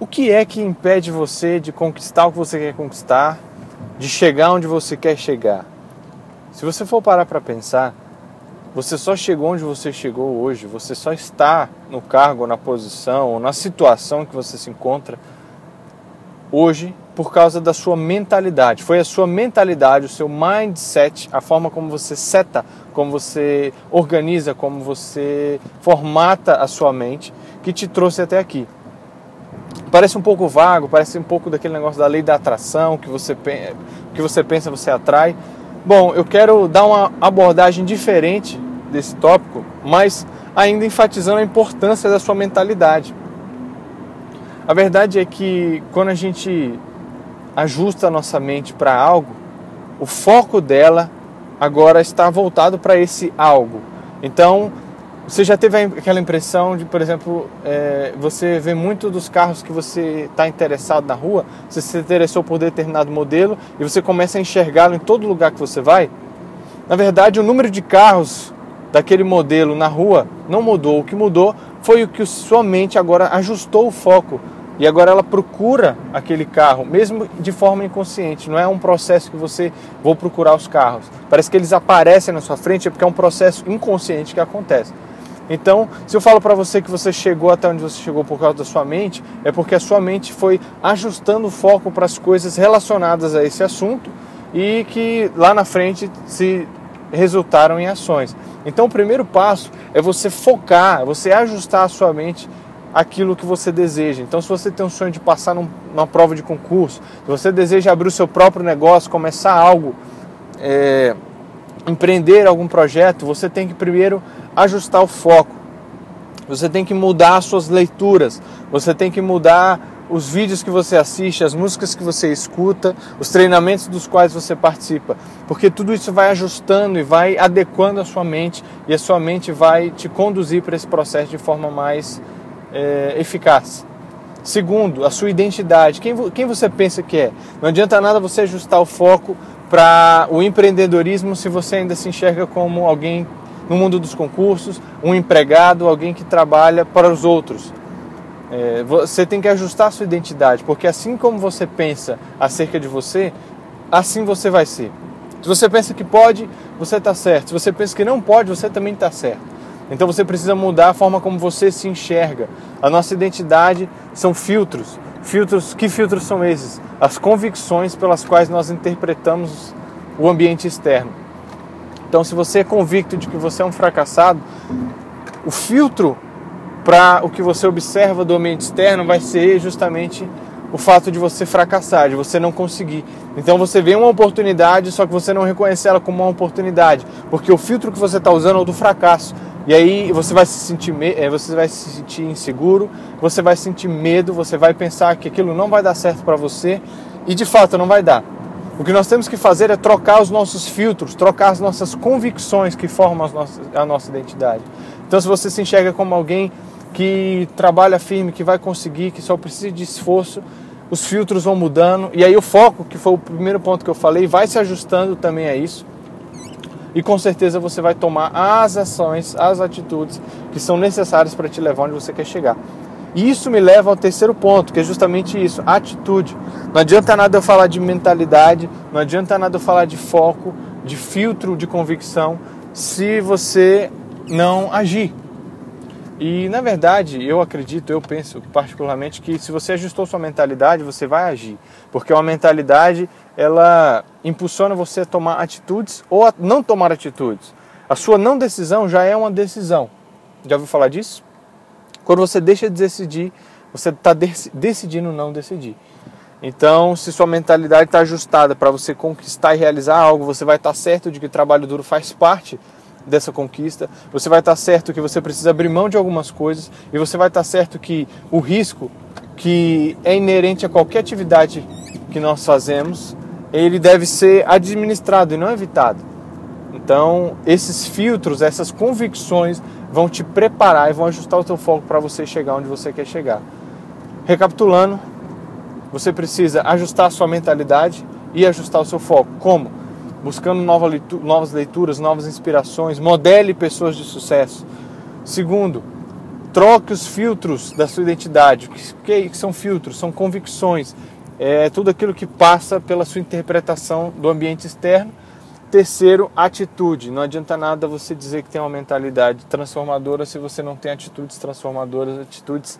o que é que impede você de conquistar o que você quer conquistar, de chegar onde você quer chegar? Se você for parar para pensar, você só chegou onde você chegou hoje, você só está no cargo, na posição, ou na situação que você se encontra hoje por causa da sua mentalidade. Foi a sua mentalidade, o seu mindset, a forma como você seta, como você organiza, como você formata a sua mente que te trouxe até aqui. Parece um pouco vago, parece um pouco daquele negócio da lei da atração, que você, que você pensa, você atrai. Bom, eu quero dar uma abordagem diferente desse tópico, mas ainda enfatizando a importância da sua mentalidade. A verdade é que quando a gente ajusta a nossa mente para algo, o foco dela agora está voltado para esse algo. Então, você já teve aquela impressão de, por exemplo, é, você vê muito dos carros que você está interessado na rua, você se interessou por determinado modelo e você começa a enxergá-lo em todo lugar que você vai? Na verdade, o número de carros daquele modelo na rua não mudou. O que mudou foi o que sua mente agora ajustou o foco e agora ela procura aquele carro, mesmo de forma inconsciente. Não é um processo que você vou procurar os carros. Parece que eles aparecem na sua frente é porque é um processo inconsciente que acontece. Então, se eu falo para você que você chegou até onde você chegou por causa da sua mente, é porque a sua mente foi ajustando o foco para as coisas relacionadas a esse assunto e que lá na frente se resultaram em ações. Então, o primeiro passo é você focar, você ajustar a sua mente aquilo que você deseja. Então, se você tem um sonho de passar num, numa prova de concurso, se você deseja abrir o seu próprio negócio, começar algo, é, empreender algum projeto, você tem que primeiro ajustar o foco. Você tem que mudar as suas leituras, você tem que mudar os vídeos que você assiste, as músicas que você escuta, os treinamentos dos quais você participa, porque tudo isso vai ajustando e vai adequando a sua mente e a sua mente vai te conduzir para esse processo de forma mais é, eficaz. Segundo, a sua identidade. Quem, quem você pensa que é? Não adianta nada você ajustar o foco para o empreendedorismo se você ainda se enxerga como alguém no mundo dos concursos, um empregado, alguém que trabalha para os outros. É, você tem que ajustar sua identidade, porque assim como você pensa acerca de você, assim você vai ser. Se você pensa que pode, você está certo. Se você pensa que não pode, você também está certo. Então você precisa mudar a forma como você se enxerga. A nossa identidade são filtros. Filtros, que filtros são esses? As convicções pelas quais nós interpretamos o ambiente externo. Então, se você é convicto de que você é um fracassado, o filtro para o que você observa do ambiente externo vai ser justamente o fato de você fracassar, de você não conseguir. Então você vê uma oportunidade, só que você não reconhece ela como uma oportunidade, porque o filtro que você está usando é o do fracasso. E aí você vai se sentir, eh, você vai se sentir inseguro, você vai sentir medo, você vai pensar que aquilo não vai dar certo para você e de fato não vai dar. O que nós temos que fazer é trocar os nossos filtros, trocar as nossas convicções que formam nossas, a nossa identidade. Então, se você se enxerga como alguém que trabalha firme, que vai conseguir, que só precisa de esforço, os filtros vão mudando e aí o foco, que foi o primeiro ponto que eu falei, vai se ajustando também a isso e com certeza você vai tomar as ações, as atitudes que são necessárias para te levar onde você quer chegar. E isso me leva ao terceiro ponto, que é justamente isso, atitude. Não adianta nada eu falar de mentalidade, não adianta nada eu falar de foco, de filtro de convicção, se você não agir. E na verdade, eu acredito, eu penso particularmente que se você ajustou sua mentalidade, você vai agir, porque uma mentalidade ela impulsiona você a tomar atitudes ou a não tomar atitudes. A sua não decisão já é uma decisão. Já ouviu falar disso? Quando você deixa de decidir, você está decidindo não decidir. Então, se sua mentalidade está ajustada para você conquistar e realizar algo, você vai estar tá certo de que trabalho duro faz parte dessa conquista, você vai estar tá certo que você precisa abrir mão de algumas coisas e você vai estar tá certo que o risco que é inerente a qualquer atividade que nós fazemos ele deve ser administrado e não evitado. Então, esses filtros, essas convicções vão te preparar e vão ajustar o teu foco para você chegar onde você quer chegar. Recapitulando, você precisa ajustar a sua mentalidade e ajustar o seu foco. Como? Buscando novas leituras, novas inspirações, modele pessoas de sucesso. Segundo, Troque os filtros da sua identidade. O que, que são filtros? São convicções. É tudo aquilo que passa pela sua interpretação do ambiente externo. Terceiro, atitude. Não adianta nada você dizer que tem uma mentalidade transformadora se você não tem atitudes transformadoras, atitudes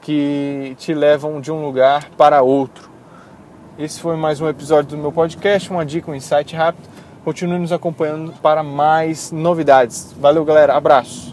que te levam de um lugar para outro. Esse foi mais um episódio do meu podcast, uma dica, um insight rápido. Continue nos acompanhando para mais novidades. Valeu, galera. Abraço.